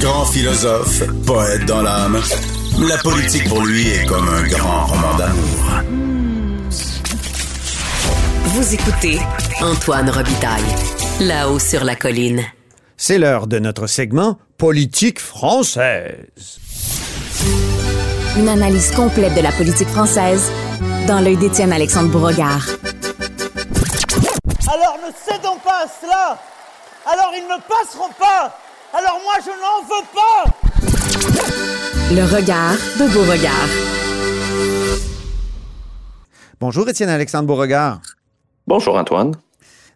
Grand philosophe, poète dans l'âme, la politique pour lui est comme un grand roman d'amour. Vous écoutez Antoine Robitaille, là-haut sur la colline. C'est l'heure de notre segment Politique française. Une analyse complète de la politique française dans l'œil d'Étienne Alexandre Bourregard. Alors ne cédons pas à cela. Alors ils ne passeront pas. Alors moi je n'en veux pas. Le regard de Beauregard. Bonjour Étienne Alexandre Beauregard. Bonjour Antoine.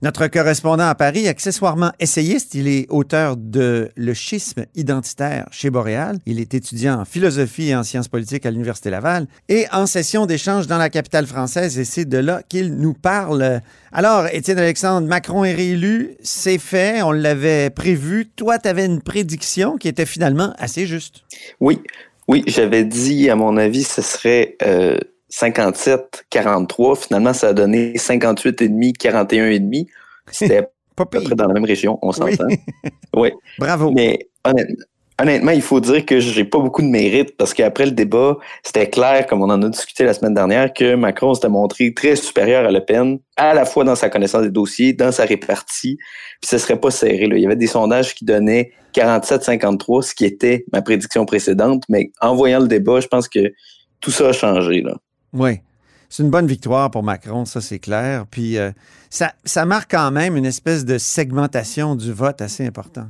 Notre correspondant à Paris, accessoirement essayiste, il est auteur de Le schisme identitaire chez Boréal. Il est étudiant en philosophie et en sciences politiques à l'Université Laval et en session d'échange dans la capitale française et c'est de là qu'il nous parle. Alors, Étienne Alexandre, Macron est réélu, c'est fait, on l'avait prévu. Toi, tu avais une prédiction qui était finalement assez juste. Oui, oui, j'avais dit, à mon avis, ce serait... Euh 57-43. Finalement, ça a donné 58,5, 41,5. C'était pas peu près dans la même région, on s'entend. Oui. Bravo. Mais honnêtement, honnêtement, il faut dire que j'ai pas beaucoup de mérite parce qu'après le débat, c'était clair, comme on en a discuté la semaine dernière, que Macron s'était montré très supérieur à Le Pen, à la fois dans sa connaissance des dossiers, dans sa répartie, puis ce serait pas serré. Là. Il y avait des sondages qui donnaient 47-53, ce qui était ma prédiction précédente, mais en voyant le débat, je pense que tout ça a changé. Là. Oui. C'est une bonne victoire pour Macron, ça c'est clair. Puis euh, ça, marque quand même une espèce de segmentation du vote assez important.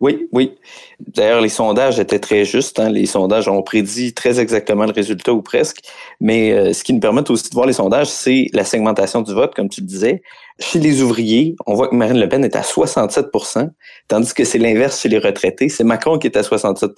Oui, oui. D'ailleurs, les sondages étaient très justes. Hein. Les sondages ont prédit très exactement le résultat ou presque. Mais euh, ce qui nous permet aussi de voir les sondages, c'est la segmentation du vote, comme tu le disais. Chez les ouvriers, on voit que Marine Le Pen est à 67% tandis que c'est l'inverse chez les retraités. C'est Macron qui est à 67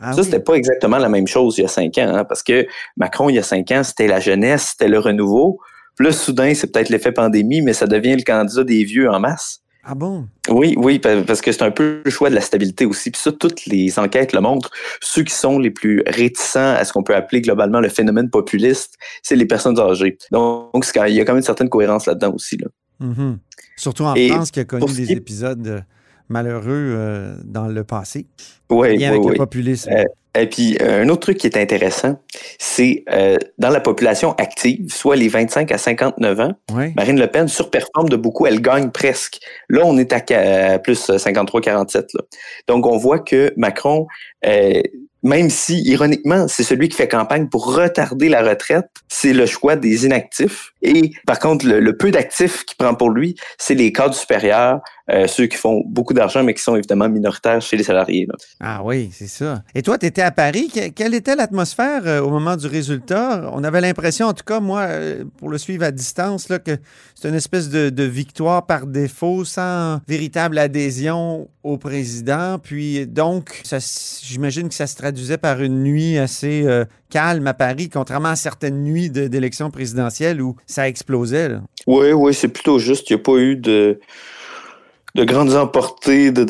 Ah ça, oui. c'était pas exactement la même chose il y a cinq ans, hein, parce que Macron, il y a cinq ans, c'était la jeunesse, c'était le renouveau. Puis là, soudain, c'est peut-être l'effet pandémie, mais ça devient le candidat des vieux en masse. Ah bon? Oui, oui, pa- parce que c'est un peu le choix de la stabilité aussi. Puis ça, toutes les enquêtes le montrent. Ceux qui sont les plus réticents à ce qu'on peut appeler globalement le phénomène populiste, c'est les personnes âgées. Donc, il y a quand même une certaine cohérence là-dedans aussi. Là. Mhm. Surtout en Et France qui a connu des épisodes malheureux euh, dans le passé. Oui, oui, avec oui. le populisme. Euh, Et puis, euh, un autre truc qui est intéressant, c'est euh, dans la population active, soit les 25 à 59 ans, oui. Marine Le Pen surperforme de beaucoup, elle gagne presque. Là, on est à, à plus 53-47. là. Donc, on voit que Macron, euh, même si, ironiquement, c'est celui qui fait campagne pour retarder la retraite, c'est le choix des inactifs. Et par contre, le, peu d'actifs qu'il prend pour lui, c'est les cadres supérieurs, euh, ceux qui font beaucoup d'argent, mais qui sont évidemment minoritaires chez les salariés. Ah oui, c'est ça. Et toi, tu étais à Paris. Que- quelle était l'atmosphère euh, au moment du résultat? On avait l'impression, en tout cas, moi, pour le suivre à distance, là, que c'est une espèce de victoire par défaut, sans véritable adhésion au président. Puis donc, j'imagine que ça se traduisait par une nuit assez euh, calme à Paris, contrairement à certaines nuits d'élections présidentielles où ça explosait. là. Oui, oui, c'est plutôt juste. Il n'y a pas eu de, de grandes emportées, de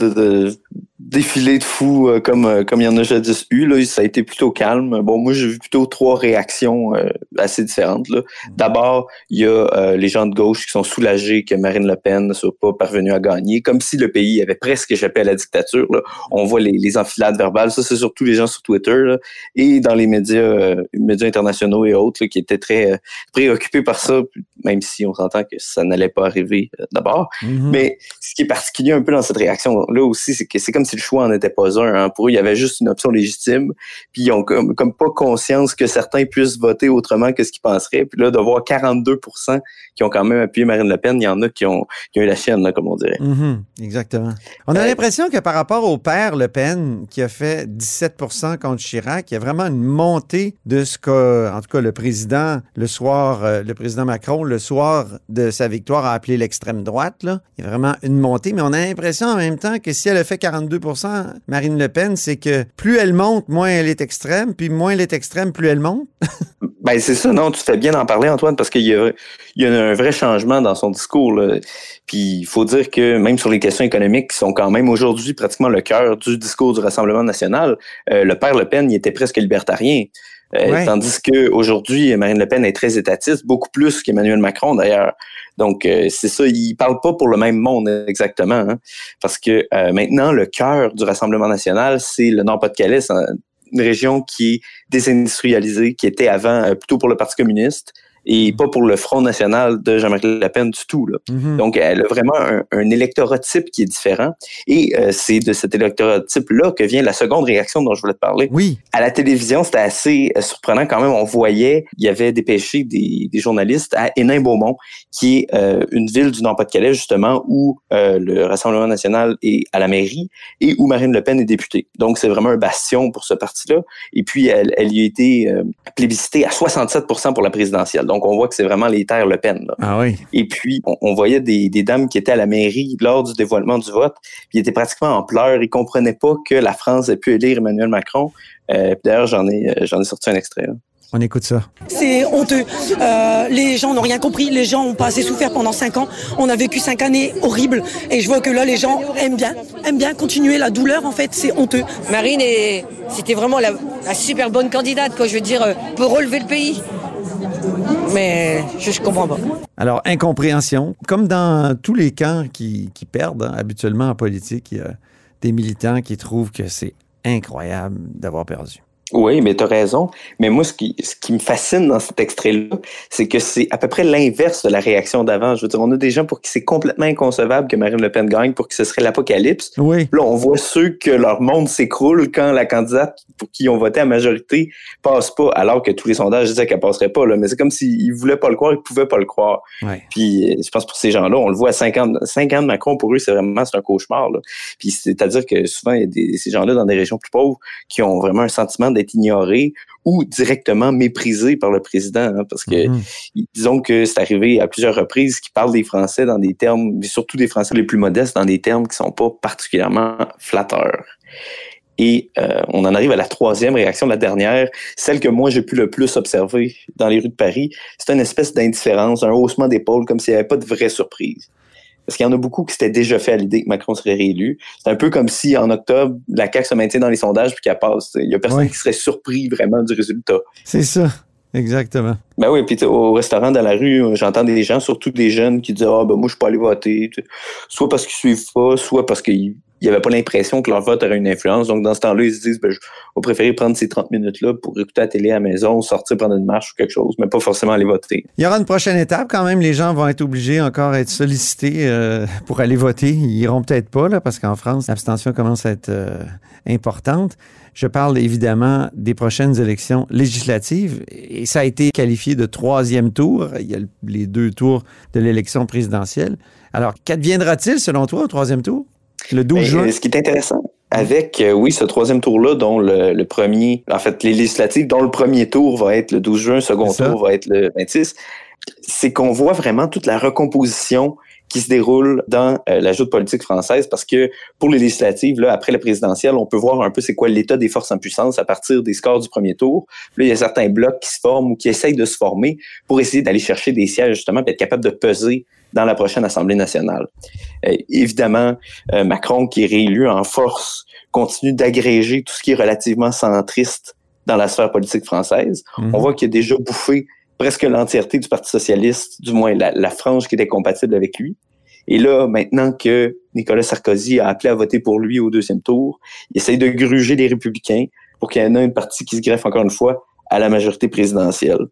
défilés de fous euh, comme, euh, comme il y en a jadis eu. Là. Ça a été plutôt calme. Bon, moi, j'ai vu plutôt trois réactions euh, assez différentes. là. D'abord, il y a euh, les gens de gauche qui sont soulagés que Marine Le Pen ne soit pas parvenue à gagner, comme si le pays avait presque échappé à la dictature. là. On voit les, les enfilades verbales. Ça, c'est surtout les gens sur Twitter là, et dans les médias, médias internationaux et autres là, qui étaient très préoccupés par ça, même si on s'entend que ça n'allait pas arriver d'abord. Mhm. Mais ce qui est particulier un peu dans cette réaction-là aussi, c'est que c'est comme si le choix n'en était pas un. hein. Pour eux, il y avait juste une option légitime, puis ils ont comme, comme pas conscience que certains puissent voter autrement que ce qu'ils penseraient. Puis là, de voir 42% qui ont quand même appuyé Marine Le Pen, il y en a qui ont, qui ont eu la chienne, là, comme on dirait. Mhm, exactement. On a Euh, l'impression que par rapport au père Le Pen, qui a fait 17% contre Chirac, il y a vraiment une montée de ce que, en tout cas, le président, le soir, euh, le président Macron, le soir de sa victoire, a appelé l'extrême droite. Là. Il y a vraiment une montée, mais on a l'impression en même temps que si elle a fait 42 Marine Le Pen, c'est que plus elle monte, moins elle est extrême, puis moins elle est extrême, plus elle monte. Ben c'est ça, non, tu fais bien d'en parler, Antoine, parce qu'il y a, il y a un vrai changement dans son discours. Là. Puis il faut dire que même sur les questions économiques, qui sont quand même aujourd'hui pratiquement le cœur du discours du Rassemblement national, euh, le père Le Pen, il était presque libertarien. Euh, Ouais. Tandis que aujourd'hui, Marine Le Pen est très étatiste, beaucoup plus qu'Emmanuel Macron d'ailleurs. Donc, euh, c'est ça, ils parlent pas pour le même monde exactement, hein. parce que euh, maintenant, le cœur du Rassemblement national, c'est le Nord-Pas-de-Calais, une région qui est désindustrialisée, qui était avant euh, plutôt pour le Parti communiste et pas pour le Front national de Jean-Marie Le Pen du tout. Là. Mhm. Donc, elle a vraiment un, un électorat type qui est différent. Et euh, c'est de cet électorat type-là que vient la seconde réaction dont je voulais te parler. Oui. À la télévision, c'était assez euh, surprenant quand même. On voyait, il y avait dépêché des, des journalistes à Hénin-Beaumont, qui est euh, une ville du Nord-Pas-de-Calais, justement, où euh, le Rassemblement national est à la mairie et où Marine Le Pen est députée. Donc, c'est vraiment un bastion pour ce parti-là. Et puis, elle, elle y a été euh, plébiscitée à 67% pour la présidentielle. Donc, on voit que c'est vraiment les terres Le Pen. Là. Ah oui. Et puis, on, on voyait des, des, dames qui étaient à la mairie lors du dévoilement du vote. Puis, ils étaient pratiquement en pleurs. Ils comprenaient pas que la France ait pu élire Emmanuel Macron. Euh, D'ailleurs, j'en ai, j'en ai sorti un extrait. Là. On écoute ça. C'est honteux. Euh, les gens n'ont rien compris. Les gens ont pas assez souffert pendant cinq ans. On a vécu cinq années horribles. Et je vois que là, les gens aiment bien, aiment bien continuer la douleur. En fait, c'est honteux. Marine, est, c'était vraiment la, la, super bonne candidate, quoi. Je veux dire, pour relever le pays. Mais je, comprends pas. Alors, incompréhension. Comme dans tous les camps qui, qui perdent, hein, habituellement en politique, il y a des militants qui trouvent que c'est incroyable d'avoir perdu. Oui, mais tu as raison. Mais moi, ce qui, ce qui me fascine dans cet extrait-là, c'est que c'est à peu près l'inverse de la réaction d'avant. Je veux dire, on a des gens pour qui c'est complètement inconcevable que Marine Le Pen gagne, pour qui ce serait l'apocalypse. Oui. Là, on voit ceux que leur monde s'écroule quand la candidate pour qui ils ont voté à majorité passe pas, alors que tous les sondages disaient qu'elle passerait pas. Là. Mais c'est comme s'ils voulaient pas le croire, ils pouvaient pas le croire. Ouais. Puis, je pense pour ces gens-là, on le voit à 5 ans, 5 ans de Macron, pour eux, c'est vraiment c'est un cauchemar. Là. Puis, c'est-à-dire que souvent, il y a des, ces gens-là dans des régions plus pauvres qui ont vraiment un sentiment d'être ignorés ou directement méprisés par le président. Hein, parce que, Mhm. disons que c'est arrivé à plusieurs reprises qu'ils parlent des Français dans des termes, surtout des Français les plus modestes, dans des termes qui sont pas particulièrement flatteurs. Et euh, on en arrive à la troisième réaction, la dernière, celle que moi j'ai pu le plus observer dans les rues de Paris. C'est une espèce d'indifférence, un haussement d'épaule, comme s'il n'y avait pas de vraie surprise. Parce qu'il y en a beaucoup qui s'étaient déjà fait à l'idée que Macron serait réélu. C'est un peu comme si en octobre, la CAQ se maintient dans les sondages puis qu'elle passe. Il y a personne qui serait surpris vraiment du résultat. C'est ça. Exactement. Ben oui, puis au restaurant dans la rue, j'entends des gens, surtout des jeunes, qui disent Ah ben moi je suis pas allé voter. Soit parce qu'ils suivent pas, soit parce qu'ils n'y avait pas l'impression que leur vote aurait une influence. Donc dans ce temps-là, ils se disent ben, je vais préférer prendre ces 30 minutes-là pour écouter la télé à la maison, sortir prendre une marche ou quelque chose, mais pas forcément aller voter. Il y aura une prochaine étape quand même. Les gens vont être obligés encore à être sollicités euh, pour aller voter. Ils iront peut-être pas, là, parce qu'en France, l'abstention commence à être euh, importante. Je parle évidemment des prochaines élections législatives et ça a été qualifié de troisième tour. Il y a le- les deux tours de l'élection présidentielle. Alors, qu'adviendra-t-il selon toi au troisième tour? Le 12 Ben, juin? ce qui est intéressant avec, euh, oui, ce troisième tour-là, dont le, le premier, en fait, les législatives, dont le premier tour va être le 12 juin, le second tour va être le 26, c'est qu'on voit vraiment toute la recomposition qui se déroule dans euh, la joute politique française parce que pour les législatives, là, après la présidentielle, on peut voir un peu c'est quoi l'état des forces en puissance à partir des scores du premier tour. Là, il y a certains blocs qui se forment ou qui essayent de se former pour essayer d'aller chercher des sièges, justement, puis être capable de peser dans la prochaine Assemblée nationale. Euh, évidemment, euh, Macron, qui est réélu en force, continue d'agréger tout ce qui est relativement centriste dans la sphère politique française. Mhm. On voit qu'il a déjà bouffé presque l'entièreté du Parti socialiste, du moins la, la frange qui était compatible avec lui. Et là, maintenant que Nicolas Sarkozy a appelé à voter pour lui au deuxième tour, il essaye de gruger les républicains pour qu'il y en ait une partie qui se greffe encore une fois à la majorité présidentielle.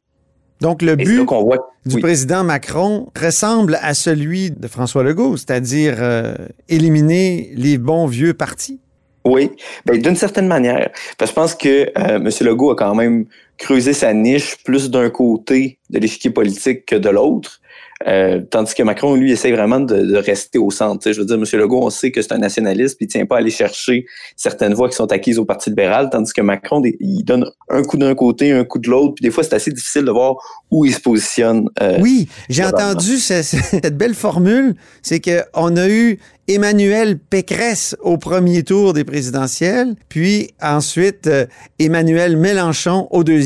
Donc, le but voit du oui. président Macron ressemble à celui de François Legault, c'est-à-dire euh, éliminer les bons vieux partis. Oui, ben, d'une certaine manière. Parce que je pense que euh, M. Legault a quand même creusé sa niche plus d'un côté de l'échiquier politique que de l'autre. Euh, tandis que Macron, lui, essaie vraiment de, de rester au centre. Je veux dire, M. Legault, on sait que c'est un nationaliste, puis il tient pas à aller chercher certaines voix qui sont acquises au Parti libéral, tandis que Macron, il donne un coup d'un côté, un coup de l'autre, puis des fois, c'est assez difficile de voir où il se positionne. euh, Oui, j'ai entendu ce- ce- cette belle formule, c'est qu'on a eu Emmanuel Pécresse au premier tour des présidentielles, puis ensuite euh, Emmanuel Mélenchon au deuxième.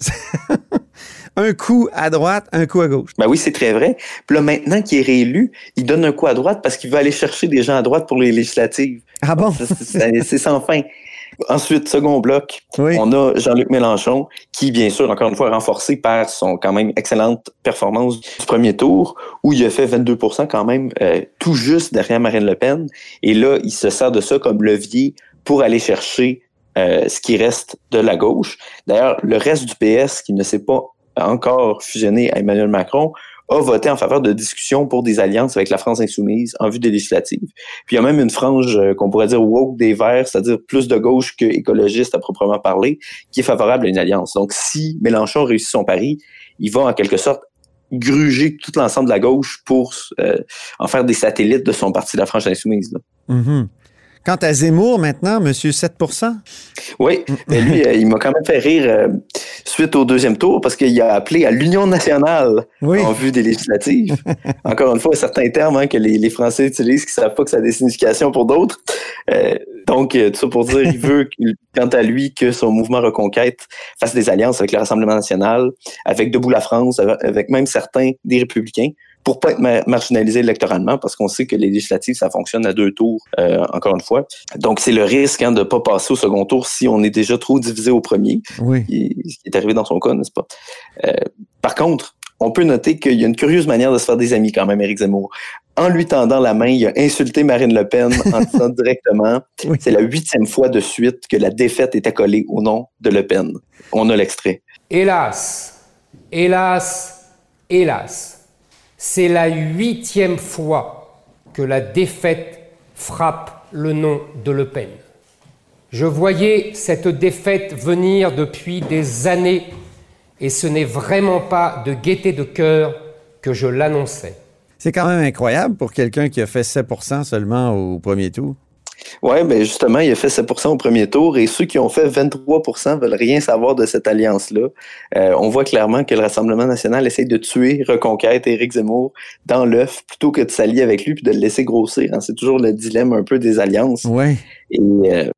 un coup à droite, un coup à gauche. Ben oui, c'est très vrai. Puis là, maintenant qu'il est réélu, il donne un coup à droite parce qu'il veut aller chercher des gens à droite pour les législatives. Ah bon? C'est- sans fin. Ensuite, second bloc, Oui. on a Jean-Luc Mélenchon, qui, bien sûr, encore une fois, renforcé par son quand même excellente performance du premier tour, où il a fait 22% quand même, euh, tout juste derrière Marine Le Pen. Et là, il se sert de ça comme levier pour aller chercher euh, ce qui reste de la gauche. D'ailleurs, le reste du PS, qui ne s'est pas encore fusionné à Emmanuel Macron, a voté en faveur de discussions pour des alliances avec la France insoumise en vue des législatives. Puis il y a même une frange euh, qu'on pourrait dire woke des Verts, c'est-à-dire plus de gauche que écologiste à proprement parler, qui est favorable à une alliance. Donc si Mélenchon réussit son pari, il va en quelque sorte gruger tout l'ensemble de la gauche pour euh, en faire des satellites de son parti, la France insoumise. là. Mhm. Quant à Zemmour, maintenant, monsieur 7% Oui, mais lui, euh, il m'a quand même fait rire euh, suite au deuxième tour parce qu'il a appelé à l'Union nationale Oui. en vue des législatives. Encore une fois, certains termes hein, que les, les Français utilisent qui ne savent pas que ça a des significations pour d'autres. Euh, donc, euh, tout ça pour dire, il veut, quant à lui, que son mouvement Reconquête fasse des alliances avec le Rassemblement national, avec Debout la France, avec même certains des Républicains pour pas être ma- marginalisé électoralement, parce qu'on sait que les législatives, ça fonctionne à deux tours, euh, encore une fois. Donc, c'est le risque hein, de ne pas passer au second tour si on est déjà trop divisé au premier Oui. ce qui est arrivé dans son cas, n'est-ce pas? Euh, par contre, on peut noter qu'il y a une curieuse manière de se faire des amis quand même, Éric Zemmour. En lui tendant la main, il a insulté Marine Le Pen en disant directement Oui. c'est la huitième fois de suite que la défaite est accolée au nom de Le Pen. On a l'extrait. Hélas, hélas, hélas, c'est la huitième fois que la défaite frappe le nom de Le Pen. Je voyais cette défaite venir depuis des années et ce n'est vraiment pas de gaieté de cœur que je l'annonçais. C'est quand même incroyable pour quelqu'un qui a fait 7 seulement au premier tour. Oui, mais justement, il a fait 7% au premier tour et ceux qui ont fait 23% veulent rien savoir de cette alliance-là. Euh, on voit clairement que le Rassemblement national essaie de tuer Reconquête Éric Zemmour dans l'œuf plutôt que de s'allier avec lui puis de le laisser grossir. hein. C'est toujours le dilemme un peu des alliances. Oui. Et euh,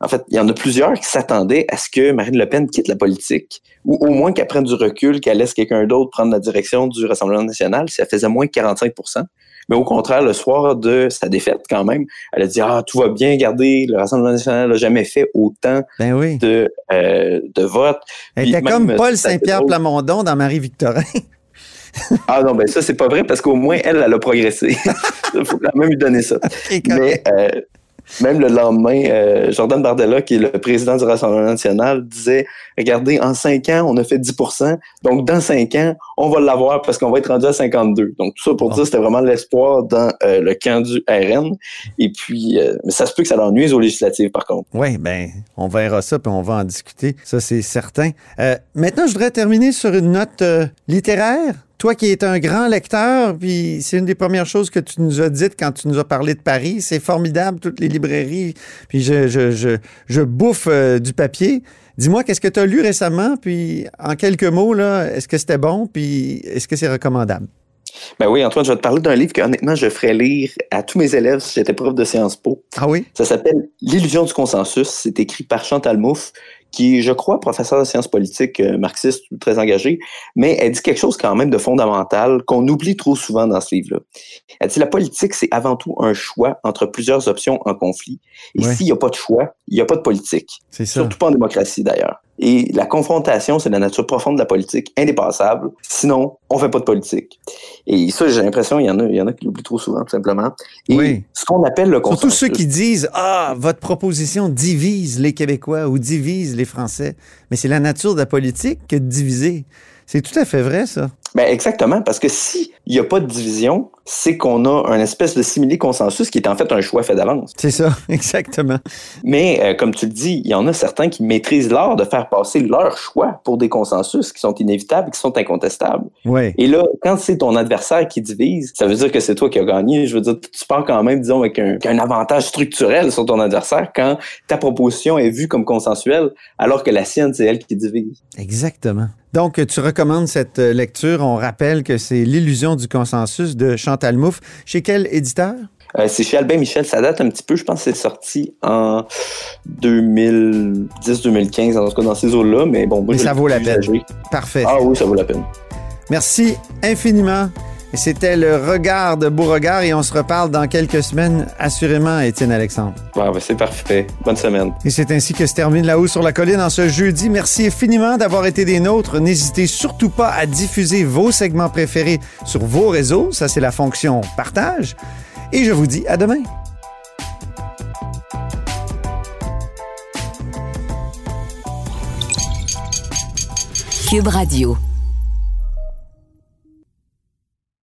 en fait, il y en a plusieurs qui s'attendaient à ce que Marine Le Pen quitte la politique, ou au moins qu'elle prenne du recul, qu'elle laisse quelqu'un d'autre prendre la direction du Rassemblement national, si elle faisait moins que 45 Mais au contraire, le soir de sa défaite, quand même, elle a dit Ah, tout va bien, regardez, le Rassemblement national n'a jamais fait autant Ben oui. de, euh, de votes. Elle était comme Paul Saint-Pierre. Plamondon dans Marie-Victorin. Ah non, ben ça, c'est pas vrai parce qu'au moins, elle, elle a progressé. Il faut quand même lui donner ça. Mais euh, même le lendemain, euh, Jordan Bardella, qui est le président du Rassemblement national, disait Regardez, en cinq ans, on a fait 10% donc dans cinq ans, on va l'avoir parce qu'on va être rendu à 52 Donc tout ça pour Bon. dire c'était vraiment l'espoir dans euh, le camp du RN. Et puis, euh, mais ça se peut que ça leur nuise aux législatives, par contre. Oui, ben, on verra ça puis on va en discuter. Ça, c'est certain. Maintenant, je voudrais terminer sur une note littéraire. Toi qui es un grand lecteur, puis c'est une des premières choses que tu nous as dites quand tu nous as parlé de Paris. C'est formidable, toutes les librairies. Puis je, je, je, je bouffe euh, du papier. Dis-moi, qu'est-ce que tu as lu récemment? Puis en quelques mots, là, est-ce que c'était bon? Puis est-ce que c'est recommandable? Ben oui, Antoine, je vais te parler d'un livre que honnêtement, je ferais lire à tous mes élèves si j'étais prof de Sciences Po. Ah oui? Ça s'appelle L'illusion du consensus. C'est écrit par Chantal Mouffe, qui est, je crois, professeur de sciences politiques euh, marxiste, très engagée, mais elle dit quelque chose quand même de fondamental qu'on oublie trop souvent dans ce livre-là. Elle dit la politique, c'est avant tout un choix entre plusieurs options en conflit. Et Ouais. s'il n'y a pas de choix, il n'y a pas de politique. C'est ça. Surtout pas en démocratie, d'ailleurs. Et la confrontation, c'est la nature profonde de la politique, indépassable. Sinon, on fait pas de politique. Et ça, j'ai l'impression, il y en a, il y en a qui l'oublient trop souvent, tout simplement. Et Oui. ce qu'on appelle le Surtout consensus. ceux qui disent Ah, votre proposition divise les Québécois ou divise les Français. Mais c'est la nature de la politique que de diviser. C'est tout à fait vrai, ça. Ben exactement, parce que s'il n'y a pas de division, c'est qu'on a un espèce de simili-consensus qui est en fait un choix fait d'avance. C'est ça, exactement. Mais euh, comme tu le dis, il y en a certains qui maîtrisent l'art de faire passer leur choix pour des consensus qui sont inévitables, qui sont incontestables. Oui. Et là, quand c'est ton adversaire qui divise, ça veut dire que c'est toi qui as gagné. Je veux dire, tu pars quand même, disons, avec un, un avantage structurel sur ton adversaire quand ta proposition est vue comme consensuelle, alors que la sienne, c'est elle qui divise. Exactement. Donc, tu recommandes cette euh, On rappelle que c'est L'illusion du consensus de Chantal Mouffe. Chez quel éditeur? Euh, c'est chez Albin Michel, ça date un petit peu, je pense que c'est sorti en 2010-2015, en tout cas dans ces eaux-là, mais bon, moi, Mais ça vaut la peine. Parfait. Ah oui, ça vaut la peine. Merci infiniment, c'était le regard de Beauregard et on se reparle dans quelques semaines, assurément, Étienne Alexandre. Bon, ben, c'est parfait. Bonne semaine. Et c'est ainsi que se termine La Haut sur la Colline en ce jeudi. Merci infiniment d'avoir été des nôtres. N'hésitez surtout pas à diffuser vos segments préférés sur vos réseaux. Ça, c'est la fonction partage. Et je vous dis à demain. Cube Radio.